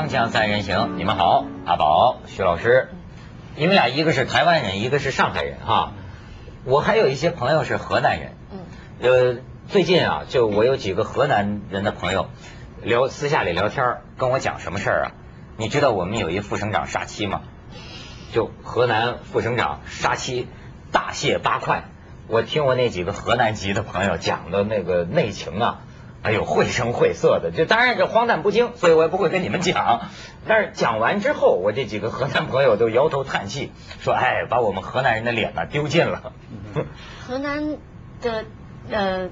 锵锵三人行，你们好，阿宝、徐老师，你们俩一个是台湾人，一个是上海人哈。我还有一些朋友是河南人，嗯，呃，最近啊，就我有几个河南人的朋友聊私下里聊天跟我讲什么事儿啊？你知道我们有一副省长杀妻吗？就河南副省长杀妻大卸八块，我听我那几个河南籍的朋友讲的那个内情啊。哎呦，绘声绘色的，就当然这荒诞不经，所以我也不会跟你们讲。但是讲完之后，我这几个河南朋友都摇头叹气，说：“哎，把我们河南人的脸呢丢尽了。”河南的呃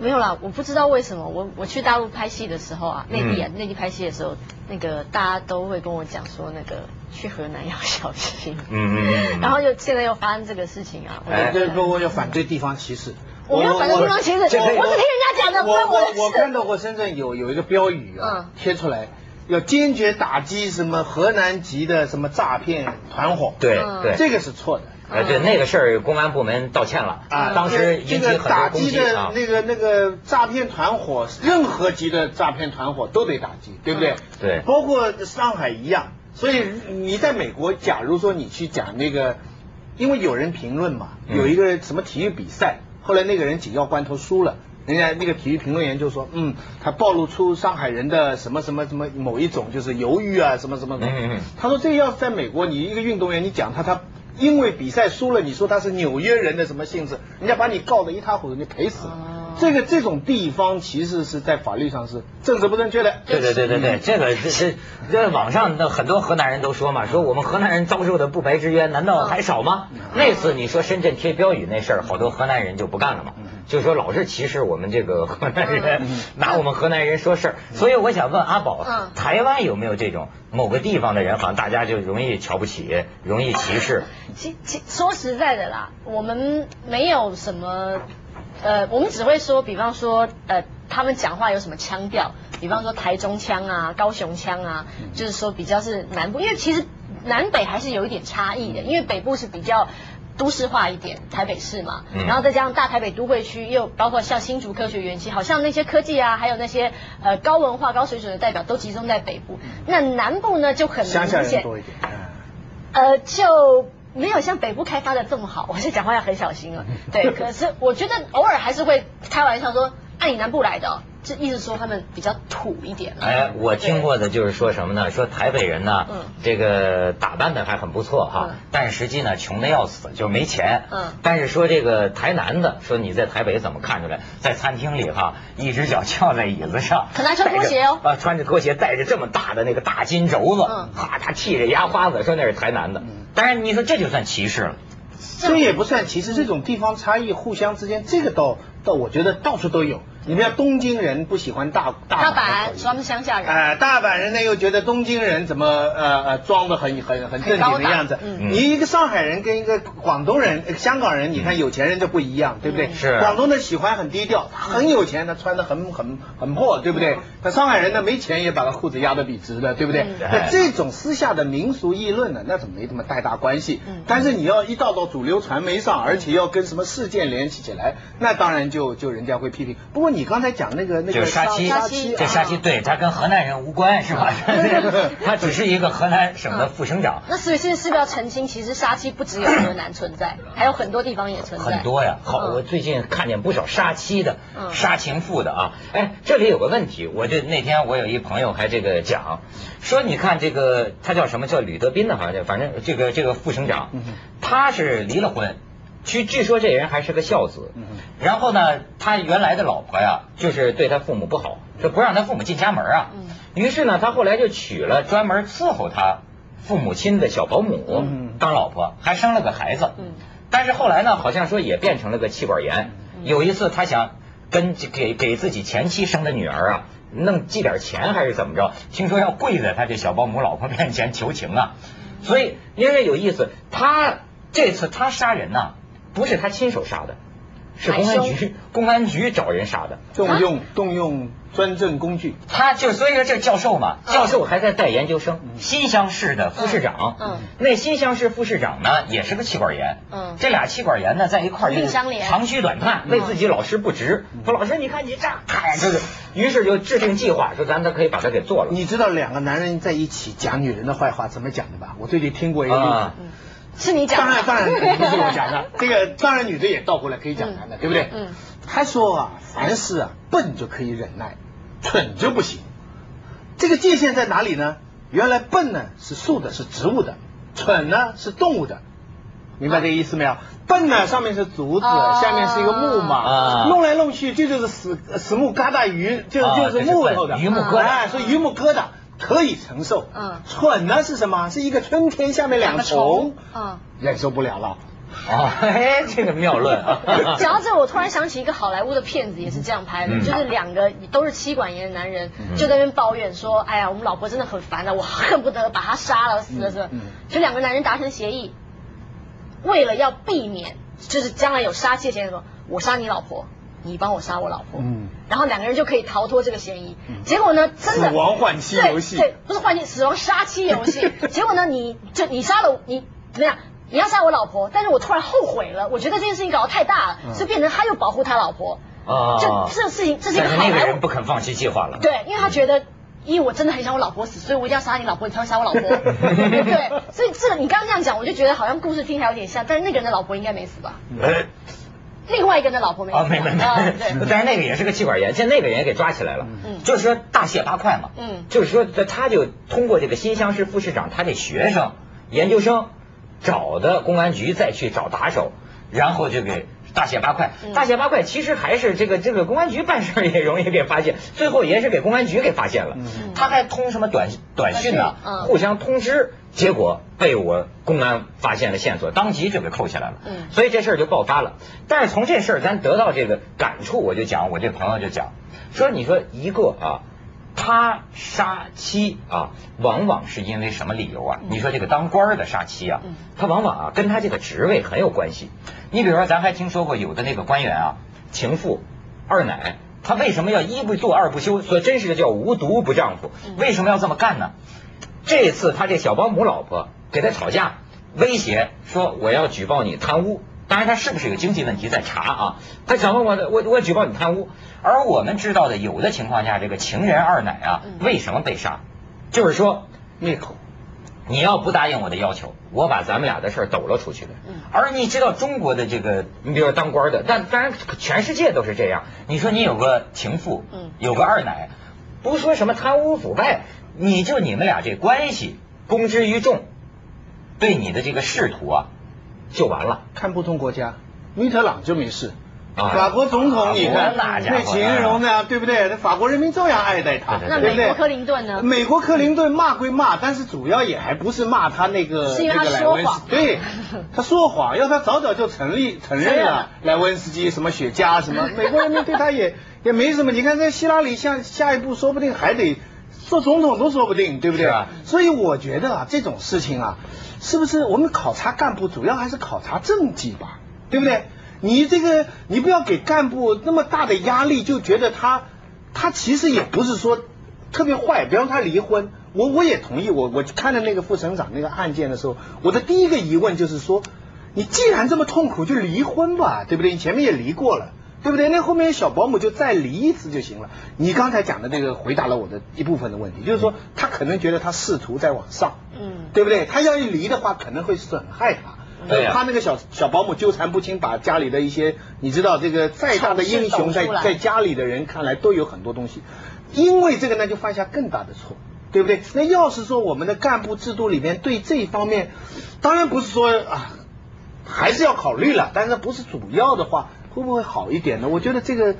没有啦，我不知道为什么，我我去大陆拍戏的时候啊，内地啊内地拍戏的时候，那个大家都会跟我讲说，那个去河南要小心。嗯嗯。然后又现在又发生这个事情啊，哎，对，不过要反对地方歧视。我没有反对地方歧视，我是听人家讲的，我我我看到过深圳有有一个标语啊，贴出来，要坚决打击什么河南籍的什么诈骗团伙。对对，这个是错的。哎，对，那个事儿公安部门道歉了啊，当时引起很多打击的那个那个诈骗团伙，任何级的诈骗团伙都得打击，对不对？对，包括上海一样。所以你在美国，假如说你去讲那个，因为有人评论嘛，有一个什么体育比赛。后来那个人紧要关头输了，人家那个体育评论员就说，嗯，他暴露出上海人的什么什么什么某一种就是犹豫啊什么什么的。他说这要是在美国，你一个运动员，你讲他他因为比赛输了，你说他是纽约人的什么性质，人家把你告得一塌糊涂，你赔死了。这个这种地方其实是在法律上是政治不正确的。对对对对对，这个这是这网上的很多河南人都说嘛，说我们河南人遭受的不白之冤难道还少吗？那次你说深圳贴标语那事儿，好多河南人就不干了嘛，就说老是歧视我们这个河南人，拿我们河南人说事儿。所以我想问阿宝，台湾有没有这种某个地方的人，好像大家就容易瞧不起，容易歧视？其其说实在的啦，我们没有什么。呃，我们只会说，比方说，呃，他们讲话有什么腔调，比方说台中腔啊、高雄腔啊，就是说比较是南部，因为其实南北还是有一点差异的，因为北部是比较都市化一点，台北市嘛，然后再加上大台北都会区，又包括像新竹科学园区，好像那些科技啊，还有那些呃高文化、高水准的代表都集中在北部，那南部呢就很明显，多一点，呃，就。没有像北部开发的这么好，我是讲话要很小心了。对，可是我觉得偶尔还是会开玩笑说，按你南部来的。这意思说他们比较土一点。哎，我听过的就是说什么呢？说台北人呢，这个打扮的还很不错哈，但实际呢穷的要死，就是没钱。嗯。但是说这个台南的，说你在台北怎么看出来？在餐厅里哈，一只脚翘在椅子上，可能穿拖鞋哦。啊，穿着拖鞋，带着这么大的那个大金轴子，哈，他剃着牙花子，说那是台南的。当然，你说这就算歧视了。这也不算歧视，这种地方差异，互相之间，这个倒倒，我觉得到处都有。你们要东京人不喜欢大大阪，说他们乡下人。哎，大阪人呢又觉得东京人怎么呃呃装的很很很正经的样子。你一个上海人跟一个广东人、香港人，你看有钱人就不一样，对不对？是。广东的喜欢很低调，他很有钱，他穿的很很很破，对不对？那上海人呢没钱也把他裤子压得笔直的，对不对？那这种私下的民俗议论呢，那怎么没这么太大关系？但是你要一到到主流传媒上，而且要跟什么事件联系起来，那当然就就人家会批评。不过你刚才讲那个那个杀妻，这杀妻对他跟河南人无关是吧？他只是一个河南省的副省长。那所以现在是不是要澄清？其实杀妻不只有河南存在，还有很多地方也存在。很多呀，好，我最近看见不少杀妻的、杀情妇的啊。哎，这里有个问题，我就那天我有一朋友还这个讲，说你看这个他叫什么叫吕德斌的，好像反正这个这个副省长，他是离了婚。据据说这人还是个孝子，然后呢，他原来的老婆呀，就是对他父母不好，就不让他父母进家门啊。于是呢，他后来就娶了专门伺候他父母亲的小保姆当老婆，还生了个孩子。但是后来呢，好像说也变成了个气管炎。有一次他想跟给给自己前妻生的女儿啊，弄寄点钱还是怎么着？听说要跪在他这小保姆老婆面前求情啊。所以因为有意思，他这次他杀人呢。不是他亲手杀的，是公安局公安局找人杀的，动用动用专政工具。他就所以说这教授嘛，教授还在带研究生，新乡市的副市长。嗯，那新乡市副市长呢，也是个气管炎。嗯，这俩气管炎呢，在一块儿就长吁短叹，为自己老师不值。说老师，你看你这，哎，就是，于是就制定计划，说咱都可以把他给做了。你知道两个男人在一起讲女人的坏话怎么讲的吧？我最近听过一个例子。是你讲的，当然当然不是我讲的，这个当然女的也倒过来可以讲男的，对不对？嗯，他说啊，凡事啊笨就可以忍耐，蠢就不行。这个界限在哪里呢？原来笨呢是树的，是植物的；蠢呢是动物的。明白这个意思没有？笨呢上面是竹子，下面是一个木嘛，弄来弄去这就是死死木疙瘩鱼，就就是木头的榆木疙瘩，所以榆木疙瘩。可以承受，嗯，蠢呢是什么？是一个春天下面两个虫，嗯，忍受不了了。哦，哎，这个妙论啊！讲到这，我突然想起一个好莱坞的片子，也是这样拍的，就是两个都是妻管严的男人，就在那边抱怨说：“哎呀，我们老婆真的很烦的，我恨不得把她杀了，死了是。”就两个男人达成协议，为了要避免，就是将来有杀妻的嫌疑，说：“我杀你老婆。”你帮我杀我老婆，嗯，然后两个人就可以逃脱这个嫌疑。结果呢，真的死亡换妻游戏，对，不是换妻，死亡杀妻游戏。结果呢，你就你杀了你怎么样？你要杀我老婆，但是我突然后悔了，我觉得这件事情搞得太大了，所以变成他又保护他老婆。啊，就这事情，这是一个好莱坞人不肯放弃计划了。对，因为他觉得，因为我真的很想我老婆死，所以我一定要杀你老婆，你才会杀我老婆。对，所以这个你刚刚这样讲，我就觉得好像故事听起来有点像，但是那个人的老婆应该没死吧？另外一个人的老婆没啊，没没没，但是那个也是个气管炎，现在那个人也给抓起来了，嗯，就是说大卸八块嘛，嗯，就是说他就通过这个新乡市副市长，他这学生研究生找的公安局再去找打手，然后就给大卸八块，大卸八块，其实还是这个这个公安局办事也容易给发现，最后也是给公安局给发现了，他还通什么短短信呢？互相通知。结果被我公安发现了线索，当即就给扣下来了。嗯，所以这事儿就爆发了。但是从这事儿咱得到这个感触，我就讲，我这朋友就讲，说你说一个啊，他杀妻啊，往往是因为什么理由啊？你说这个当官的杀妻啊，他往往啊跟他这个职位很有关系。你比如说，咱还听说过有的那个官员啊，情妇、二奶，他为什么要一不做二不休？所以真是叫无毒不丈夫。为什么要这么干呢？这次他这小保姆老婆给他吵架，威胁说我要举报你贪污。当然他是不是有经济问题在查啊？他想问我我我举报你贪污。而我们知道的有的情况下，这个情人二奶啊，为什么被杀？就是说灭口，你要不答应我的要求，我把咱们俩的事抖了出去的。而你知道中国的这个，你比如说当官的，但当然全世界都是这样。你说你有个情妇，有个二奶，不说什么贪污腐败。你就你们俩这关系公之于众，对你的这个仕途啊，就完了。看不同国家，密特朗就没事。法国总统你看那形容的对不对？那法国人民照样爱戴他，那美国克林顿呢？美国克林顿骂归骂，但是主要也还不是骂他那个那个莱温斯，对，他说谎，要他早早就成立承认了莱温斯基什么雪茄什么，美国人民对他也也没什么。你看这希拉里下下一步说不定还得。做总统都说不定，对不对？啊所以我觉得啊，这种事情啊，是不是我们考察干部主要还是考察政绩吧？对不对？你这个你不要给干部那么大的压力，就觉得他他其实也不是说特别坏。比方他离婚，我我也同意。我我看了那个副省长那个案件的时候，我的第一个疑问就是说，你既然这么痛苦，就离婚吧，对不对？你前面也离过了。对不对？那后面小保姆就再离一次就行了。你刚才讲的这个回答了我的一部分的问题，就是说他可能觉得他仕途在往上，嗯，对不对？他要一离的话，可能会损害他。对他那个小小保姆纠缠不清，把家里的一些，你知道这个再大的英雄，在在家里的人看来都有很多东西，因为这个呢就犯下更大的错，对不对？那要是说我们的干部制度里面对这一方面，当然不是说啊，还是要考虑了，但是不是主要的话。会不会好一点呢？我觉得这个，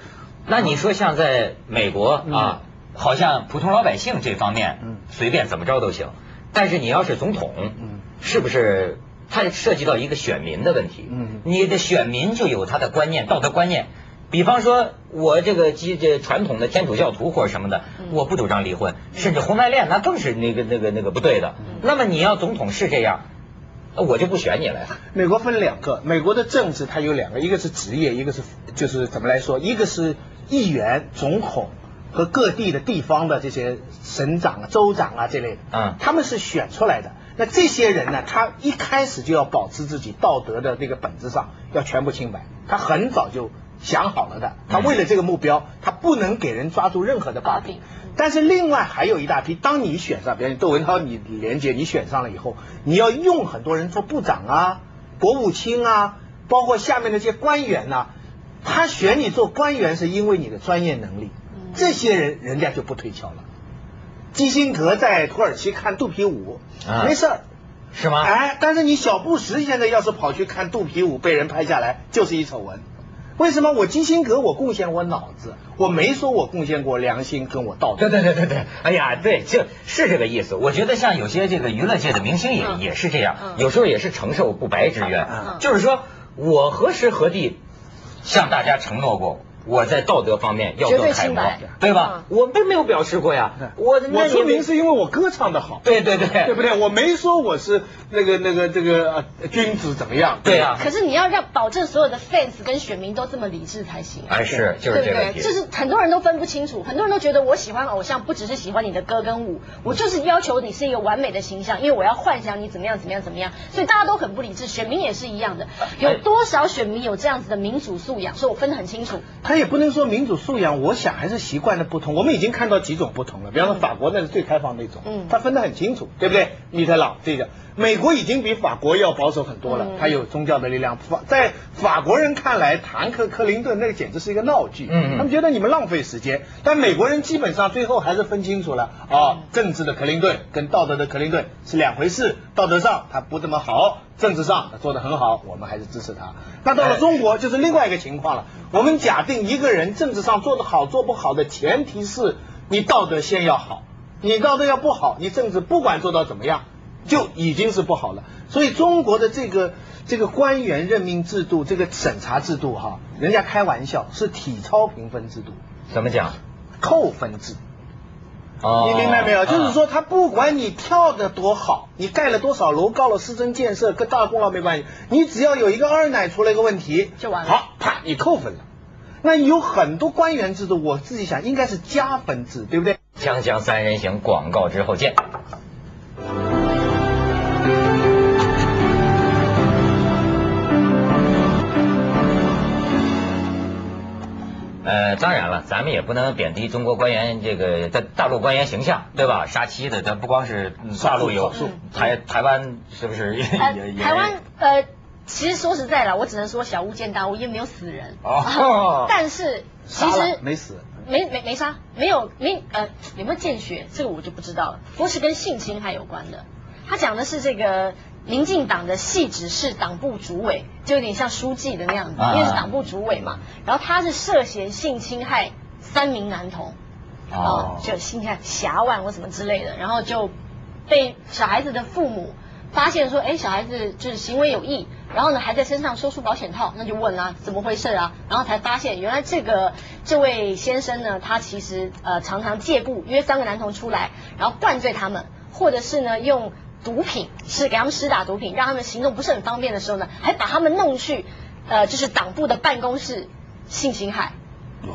那你说像在美国啊，好像普通老百姓这方面，嗯，随便怎么着都行。但是你要是总统，嗯，是不是它涉及到一个选民的问题？嗯，你的选民就有他的观念、道德观念。比方说，我这个基这传统的天主教徒或者什么的，我不主张离婚，甚至婚外恋那更是那个那个那个不对的。那么你要总统是这样，我就不选你了呀。美国分两个，美国的政治它有两个，一个是职业，一个是就是怎么来说，一个是议员、总统和各地的地方的这些省长啊、州长啊这类的，嗯他们是选出来的。那这些人呢，他一开始就要保持自己道德的那个本质上要全部清白，他很早就想好了的。他为了这个目标，他不能给人抓住任何的把柄。但是另外还有一大批，当你选上，比如窦文涛，你连杰你选上了以后，你要用很多人做部长啊、国务卿啊，包括下面那些官员呐、他选你做官员是因为你的专业能力，这些人人家就不推敲了。基辛格在土耳其看肚皮舞，啊没事儿。是吗？哎，但是你小布什现在要是跑去看肚皮舞被人拍下来，就是一丑闻。为什么我基辛格我贡献我脑子，我没说我贡献过良心跟我道德。对对对对对，哎呀，对，就是这个意思。我觉得像有些这个娱乐界的明星也、嗯。也是这样，嗯。有时候也是承受不白之冤。嗯。就是说我何时何地向大家承诺过，我在道德方面要绝做楷模对清白，对吧？我并没有表示过呀，我我出名是因为我歌唱的好，对对对。对不对？我没说我是那个那个这个呃君子怎么样？对啊可是你要让保证所有的 fans 跟选民都这么理智才行。哎是就是对不对？这个。就是很多人都分不清楚，很多人都觉得我喜欢偶像不只是喜欢你的歌跟舞，我就是要求你是一个完美的形象，因为我要幻想你怎么样怎么样怎么样，所以大家都很不理智，选民也是一样的。有多少选民有这样子的民主素养？所以我分得很清楚。他也不能说民主素养，我想还是习惯的不同。我们已经看到几种不同了，比方说法国那是最开放那种，嗯他分得很清楚，对不对？米特朗这个，美国已经比法国要保守很多了嗯，他有宗教的力量。法在法国人看来，坦克克林顿那个简直是一个闹剧，嗯嗯他们觉得你们浪费时间。但美国人基本上最后还是分清楚了啊，政治的克林顿跟道德的克林顿是两回事，道德上他不怎么好，政治上他做得很好，我们还是支持他。那到了中国就是另外一个情况了。我们假定一个人政治上做得好做不好的前提是你道德先要好，你道德要不好，你政治不管做到怎么样，就已经是不好了。所以中国的这个这个官员任命制度，这个审查制度哈，人家开玩笑是体操评分制度，怎么讲？扣分制。哦你明白没有？啊就是说，他不管你跳得多好，你盖了多少楼，高了市政建设，跟大功劳没关系，你只要有一个二奶出了一个问题，就完了好，啪，你扣分了。那有很多官员制度，我自己想应该是加分制，对不对？锵锵三人行广告之后见。呃，当然了，咱们也不能贬低中国官员这个在大陆官员形象，对吧？杀妻的，咱不光是嗯大陆有，台台湾是不是也呃也也？台湾呃，其实说实在的，我只能说小巫见大巫，因为没有死人。哦 但是其实没死，没没没杀，没有没呃有没有见血，这个我就不知道了。不过是跟性侵害有关的。他讲的是这个民进党的系指是党部主委，就有点像书记的那样子，啊因为是党部主委嘛。然后他是涉嫌性侵害三名男童，哦啊，就性侵害辖万或什么之类的，然后就被小孩子的父母发现说，哎，小孩子就是行为有异，然后呢还在身上搜出保险套，那就问啊，怎么回事啊？然后才发现原来这个这位先生呢，他其实呃常常借故约三个男童出来，然后灌醉他们，或者是呢用毒品是给他们施打毒品，让他们行动不是很方便的时候呢，还把他们弄去呃就是党部的办公室性侵害。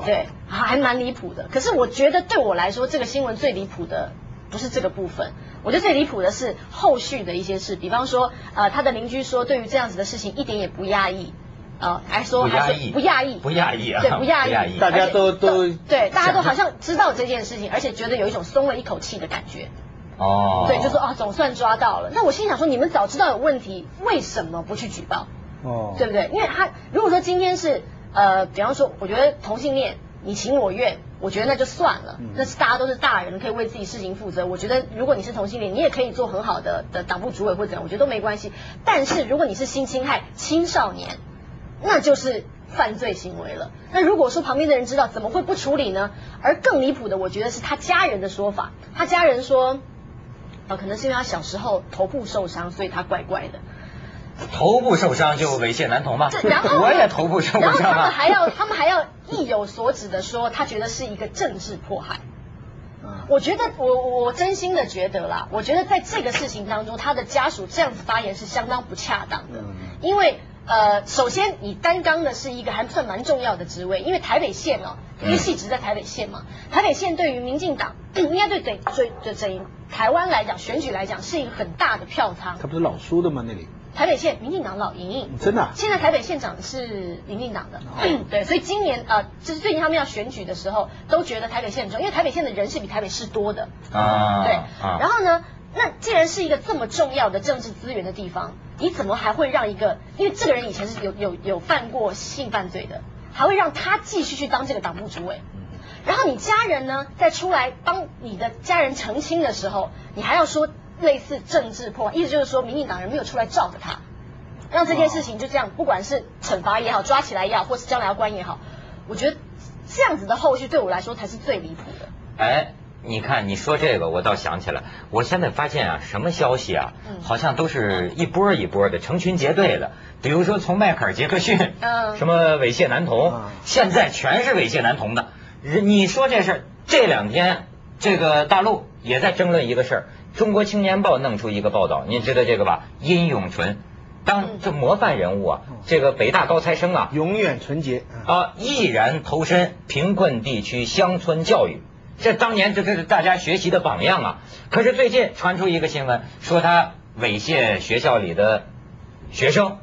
对，还还蛮离谱的。可是我觉得对我来说，这个新闻最离谱的不是这个部分，我觉得最离谱的是后续的一些事，比方说，呃，他的邻居说对于这样子的事情一点也不压抑。呃，还说还说不压抑不压抑，不压抑啊对，不压抑，大家都都对，大家都好像知道这件事情，而且觉得有一种松了一口气的感觉。哦，对，就说啊，总算抓到了。那我心想说，你们早知道有问题，为什么不去举报？哦对不对？因为他如果说今天是呃，比方说，我觉得同性恋你情我愿，我觉得那就算了，嗯那是大家都是大人，可以为自己事情负责。我觉得如果你是同性恋，你也可以做很好的的党部主委或者怎样，我觉得都没关系。但是如果你是性侵害青少年，那就是犯罪行为了。那如果说旁边的人知道，怎么会不处理呢？而更离谱的，我觉得是他家人的说法。他家人说，呃，可能是因为他小时候头部受伤，所以他怪怪的。头部受伤就猥亵男童吗？对，然后我也头部受伤然后伤啊。他们还要，他们还要意有所指的说，他觉得是一个政治迫害。啊我觉得我我真心的觉得啦，我觉得在这个事情当中，他的家属这样子发言是相当不恰当的，因为呃，首先你担纲的是一个还算蛮重要的职位，因为台北县哦，因为系职在台北县嘛，台北县对于民进党 应该对对对对整台湾来讲选举来讲是一个很大的票仓。他不是老输的吗？那里？台北县民进党老赢，真的。现在台北县长是民进党的，对，所以今年呃，就是最近他们要选举的时候，都觉得台北县重，因为台北县的人是比台北市多的啊。对，然后呢，那既然是一个这么重要的政治资源的地方，你怎么还会让一个，因为这个人以前是有有有犯过性犯罪的，还会让他继续去当这个党部主委？然后你家人呢，在出来帮你的家人澄清的时候，你还要说。类似政治破坏，意思就是说，民进党人没有出来罩着他，让这件事情就这样，不管是惩罚也好，抓起来也好，或是将来要关也好，我觉得这样子的后续对我来说才是最离谱的。哎，你看你说这个，我倒想起来，我现在发现啊，什么消息啊，好像都是一波一波的，成群结队的。比如说从迈克尔·杰克逊，嗯，什么猥亵男童，现在全是猥亵男童的。你说这事儿，这两天这个大陆也在争论一个事儿。中国青年报弄出一个报道，您知道这个吧？殷永纯，当这模范人物啊，这个北大高材生啊，永远纯洁啊，毅然投身贫困地区乡村教育，这当年这这是大家学习的榜样啊。可是最近传出一个新闻，说他猥亵学校里的学生，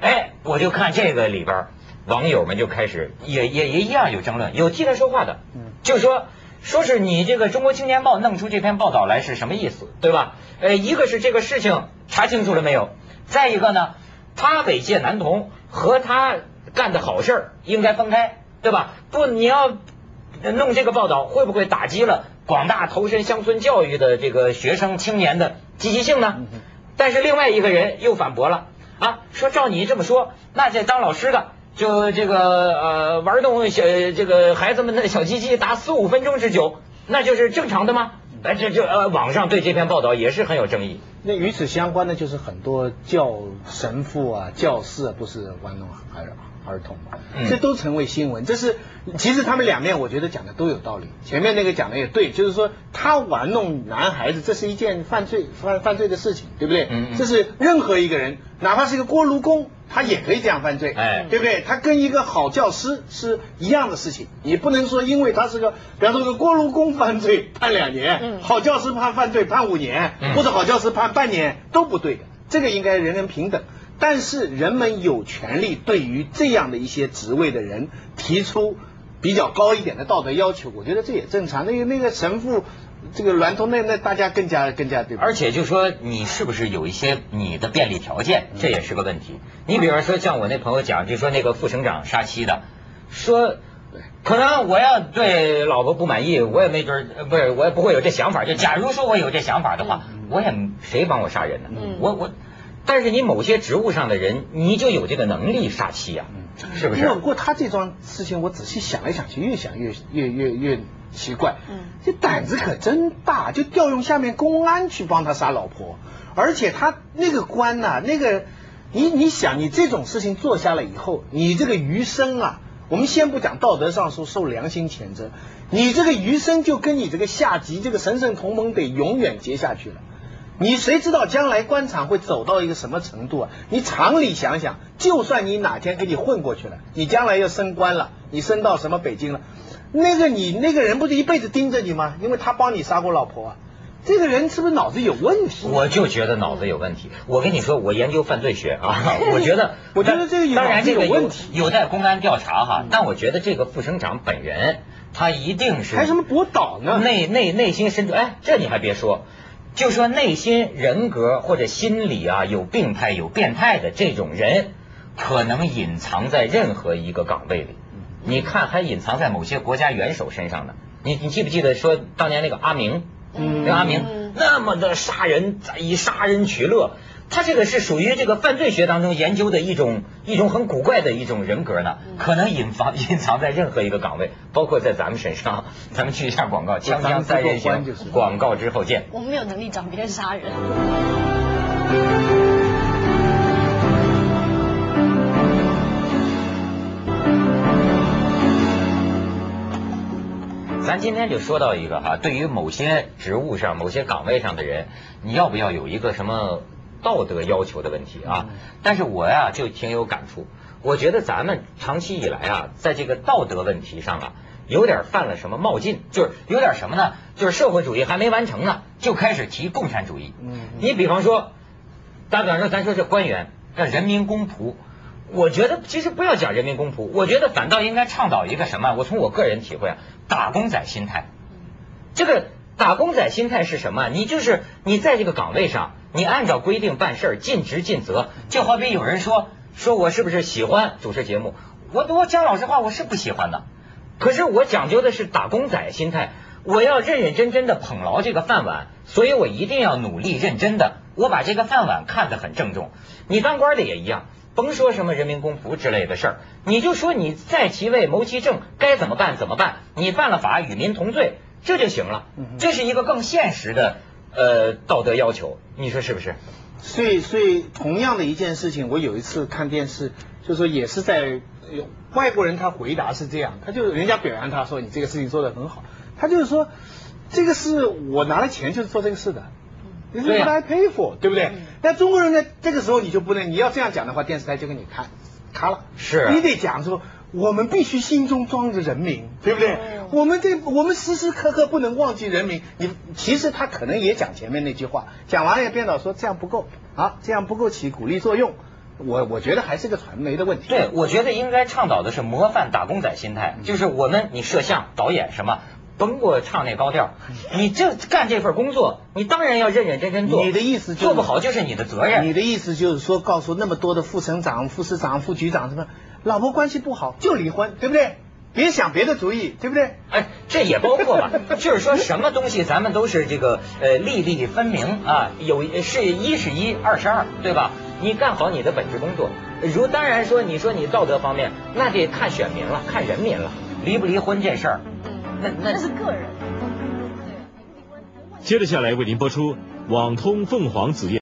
哎，我就看这个里边，网友们就开始也也也一样有争论，有替他说话的，就说。说是你这个《中国青年报》弄出这篇报道来是什么意思，对吧？呃，一个是这个事情查清楚了没有，再一个呢，他猥亵男童和他干的好事儿应该分开，对吧？不，你要弄这个报道，会不会打击了广大投身乡村教育的这个学生青年的积极性呢？但是另外一个人又反驳了啊，说照你这么说，那这当老师的。就这个呃玩弄小这个孩子们的小鸡鸡达四五分钟之久，那就是正常的吗？哎，这就呃网上对这篇报道也是很有争议。那与此相关的就是很多教神父啊、教士啊，不是玩弄孩儿儿童嘛，这都成为新闻。这是其实他们两面我觉得讲的都有道理。前面那个讲的也对，就是说他玩弄男孩子，这是一件犯罪犯犯罪的事情，对不对？嗯。这是任何一个人，哪怕是一个锅炉工。他也可以这样犯罪，哎，对不对？他跟一个好教师是一样的事情，你不能说因为他是个，比方说个锅炉工犯罪判两年，好教师判犯罪判五年，或者好教师判半年都不对的，这个应该人人平等。但是人们有权利对于这样的一些职位的人提出比较高一点的道德要求，我觉得这也正常。那个那个神父。这个娈童，那那大家更加更加对。而且就说你是不是有一些你的便利条件，这也是个问题。你比方说像我那朋友讲，就说那个副省长杀妻的，说，可能我要对老婆不满意，我也没准不是我也不会有这想法。就假如说我有这想法的话，我也谁帮我杀人呢？我我，但是你某些职务上的人，你就有这个能力杀妻呀，是不是？不过他这桩事情，我仔细想来想去，越想越越越越。奇怪，嗯，这胆子可真大，就调用下面公安去帮他杀老婆，而且他那个官呐，那个，你你想，你这种事情做下来以后，你这个余生啊，我们先不讲道德上说受良心谴责，你这个余生就跟你这个下级这个神圣同盟得永远结下去了，你谁知道将来官场会走到一个什么程度啊？你常理想想，就算你哪天给你混过去了，你将来要升官了，你升到什么北京了？那个你那个人不是一辈子盯着你吗？因为他帮你杀过老婆啊，这个人是不是脑子有问题？我就觉得脑子有问题。我跟你说，我研究犯罪学啊，我觉得，我觉得这个当然这个有问题，有待公安调查哈。但我觉得这个副省长本人，他一定是还什么博导呢？内内内心深处，哎，这你还别说，就说内心人格或者心理啊有病态、有变态的这种人，可能隐藏在任何一个岗位里。你看，还隐藏在某些国家元首身上呢。你你记不记得说当年那个阿明，那个阿明那么的杀人，以杀人取乐，他这个是属于这个犯罪学当中研究的一种一种很古怪的一种人格呢。可能隐藏隐藏在任何一个岗位，包括在咱们身上。咱们去一下广告，锵锵三人行，广告之后见。我们没有能力找别人杀人。咱咱今天就说到一个哈，对于某些职务上、某些岗位上的人，你要不要有一个什么道德要求的问题啊？但是我呀就挺有感触，我觉得咱们长期以来啊，在这个道德问题上啊，有点犯了什么冒进，就是有点什么呢？就是社会主义还没完成呢，就开始提共产主义。嗯，你比方说，打比方说，咱说这官员那人民公仆。我觉得其实不要讲人民公仆，我觉得反倒应该倡导一个什么？我从我个人体会啊，打工仔心态。这个打工仔心态是什么？你就是你在这个岗位上，你按照规定办事，尽职尽责。就好比有人说说我是不是喜欢主持节目？我我讲老实话，我是不喜欢的。可是我讲究的是打工仔心态，我要认认真真的捧牢这个饭碗，所以我一定要努力认真的，我把这个饭碗看得很郑重。你当官的也一样。甭说什么人民公仆之类的事儿，你就说你在其位谋其政，该怎么办怎么办？你犯了法，与民同罪，这就行了。这是一个更现实的呃道德要求，你说是不是？所以，所以同样的一件事情，我有一次看电视，就说也是在外国人，他回答是这样，他就人家表扬他说你这个事情做得很好，他就是说这个是我拿了钱就是做这个事的。你是 what I pay for，对不对？但中国人呢，这个时候你就不能，你要这样讲的话，电视台就给你看，卡了。是，你得讲说，我们必须心中装着人民，对不对？我们这，我们时时刻刻不能忘记人民。你其实他可能也讲前面那句话，讲完了也编导说这样不够啊，这样不够起鼓励作用。我我觉得还是个传媒的问题。对，我觉得应该倡导的是模范打工仔心态，就是我们你摄像、导演什么。甭给我唱那高调，你这干这份工作，你当然要认认真真做。你的意思做不好就是你的责任。你的意思就是说，告诉那么多的副省长、副市长、副局长什么，老婆关系不好就离婚，对不对？别想别的主意，对不对？哎，这也包括吧，就是说什么东西咱们都是这个呃，利利分明啊，有是一是一，二是二，对吧？你干好你的本职工作，如当然说你说你道德方面，那得看选民了，看人民了，离不离婚这事儿。那那是个人。接着下来为您播出《网通凤凰紫燕》。